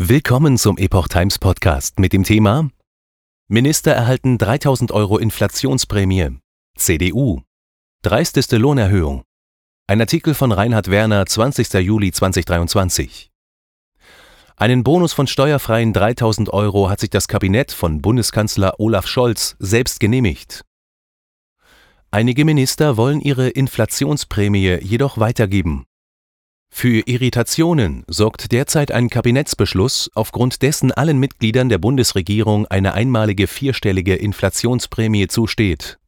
Willkommen zum Epoch Times Podcast mit dem Thema Minister erhalten 3000 Euro Inflationsprämie. CDU. Dreisteste Lohnerhöhung. Ein Artikel von Reinhard Werner, 20. Juli 2023. Einen Bonus von steuerfreien 3000 Euro hat sich das Kabinett von Bundeskanzler Olaf Scholz selbst genehmigt. Einige Minister wollen ihre Inflationsprämie jedoch weitergeben. Für Irritationen sorgt derzeit ein Kabinettsbeschluss, aufgrund dessen allen Mitgliedern der Bundesregierung eine einmalige vierstellige Inflationsprämie zusteht.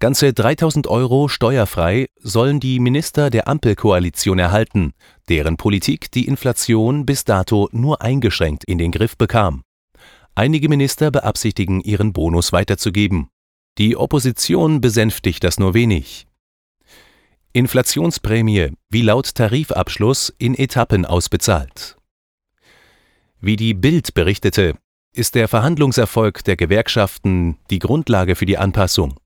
Ganze 3000 Euro steuerfrei sollen die Minister der Ampelkoalition erhalten, deren Politik die Inflation bis dato nur eingeschränkt in den Griff bekam. Einige Minister beabsichtigen, ihren Bonus weiterzugeben. Die Opposition besänftigt das nur wenig. Inflationsprämie wie laut Tarifabschluss in Etappen ausbezahlt. Wie die Bild berichtete, ist der Verhandlungserfolg der Gewerkschaften die Grundlage für die Anpassung.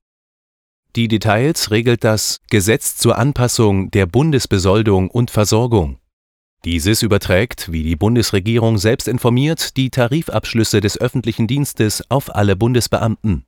Die Details regelt das Gesetz zur Anpassung der Bundesbesoldung und Versorgung. Dieses überträgt, wie die Bundesregierung selbst informiert, die Tarifabschlüsse des öffentlichen Dienstes auf alle Bundesbeamten.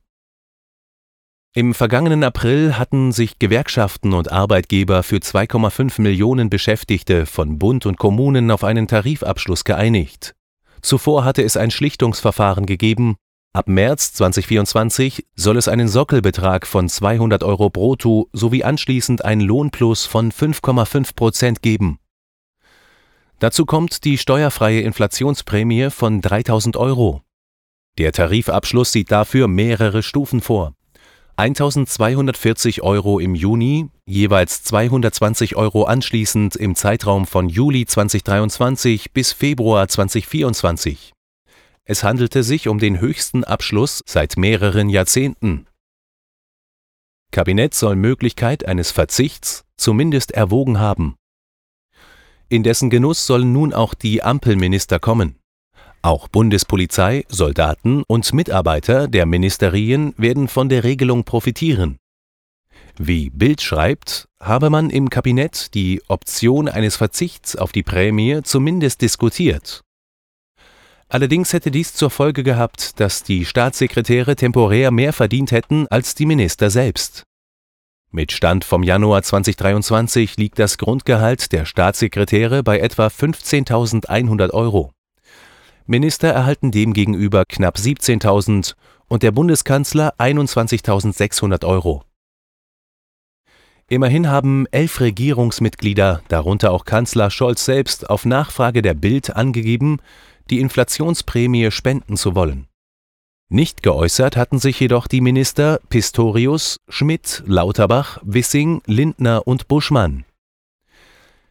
Im vergangenen April hatten sich Gewerkschaften und Arbeitgeber für 2,5 Millionen Beschäftigte von Bund und Kommunen auf einen Tarifabschluss geeinigt. Zuvor hatte es ein Schlichtungsverfahren gegeben. Ab März 2024 soll es einen Sockelbetrag von 200 Euro brutto sowie anschließend einen Lohnplus von 5,5 Prozent geben. Dazu kommt die steuerfreie Inflationsprämie von 3000 Euro. Der Tarifabschluss sieht dafür mehrere Stufen vor. 1240 Euro im Juni, jeweils 220 Euro anschließend im Zeitraum von Juli 2023 bis Februar 2024. Es handelte sich um den höchsten Abschluss seit mehreren Jahrzehnten. Kabinett soll Möglichkeit eines Verzichts zumindest erwogen haben. In dessen Genuss sollen nun auch die Ampelminister kommen. Auch Bundespolizei, Soldaten und Mitarbeiter der Ministerien werden von der Regelung profitieren. Wie Bild schreibt, habe man im Kabinett die Option eines Verzichts auf die Prämie zumindest diskutiert. Allerdings hätte dies zur Folge gehabt, dass die Staatssekretäre temporär mehr verdient hätten als die Minister selbst. Mit Stand vom Januar 2023 liegt das Grundgehalt der Staatssekretäre bei etwa 15.100 Euro. Minister erhalten demgegenüber knapp 17.000 und der Bundeskanzler 21.600 Euro. Immerhin haben elf Regierungsmitglieder, darunter auch Kanzler Scholz selbst, auf Nachfrage der Bild angegeben, die Inflationsprämie spenden zu wollen. Nicht geäußert hatten sich jedoch die Minister Pistorius, Schmidt, Lauterbach, Wissing, Lindner und Buschmann.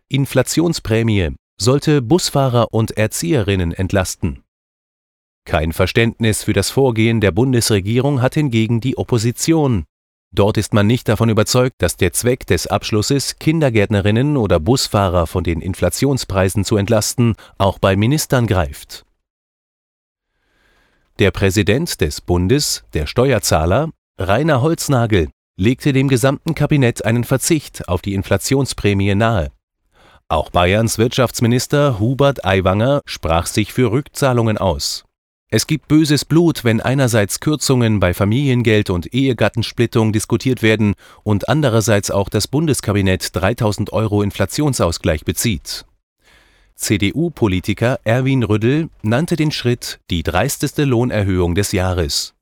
Inflationsprämie sollte Busfahrer und Erzieherinnen entlasten. Kein Verständnis für das Vorgehen der Bundesregierung hat hingegen die Opposition. Dort ist man nicht davon überzeugt, dass der Zweck des Abschlusses, Kindergärtnerinnen oder Busfahrer von den Inflationspreisen zu entlasten, auch bei Ministern greift. Der Präsident des Bundes, der Steuerzahler, Rainer Holznagel, legte dem gesamten Kabinett einen Verzicht auf die Inflationsprämie nahe. Auch Bayerns Wirtschaftsminister Hubert Aiwanger sprach sich für Rückzahlungen aus. Es gibt böses Blut, wenn einerseits Kürzungen bei Familiengeld und Ehegattensplittung diskutiert werden und andererseits auch das Bundeskabinett 3000 Euro Inflationsausgleich bezieht. CDU-Politiker Erwin Rüddel nannte den Schritt die dreisteste Lohnerhöhung des Jahres.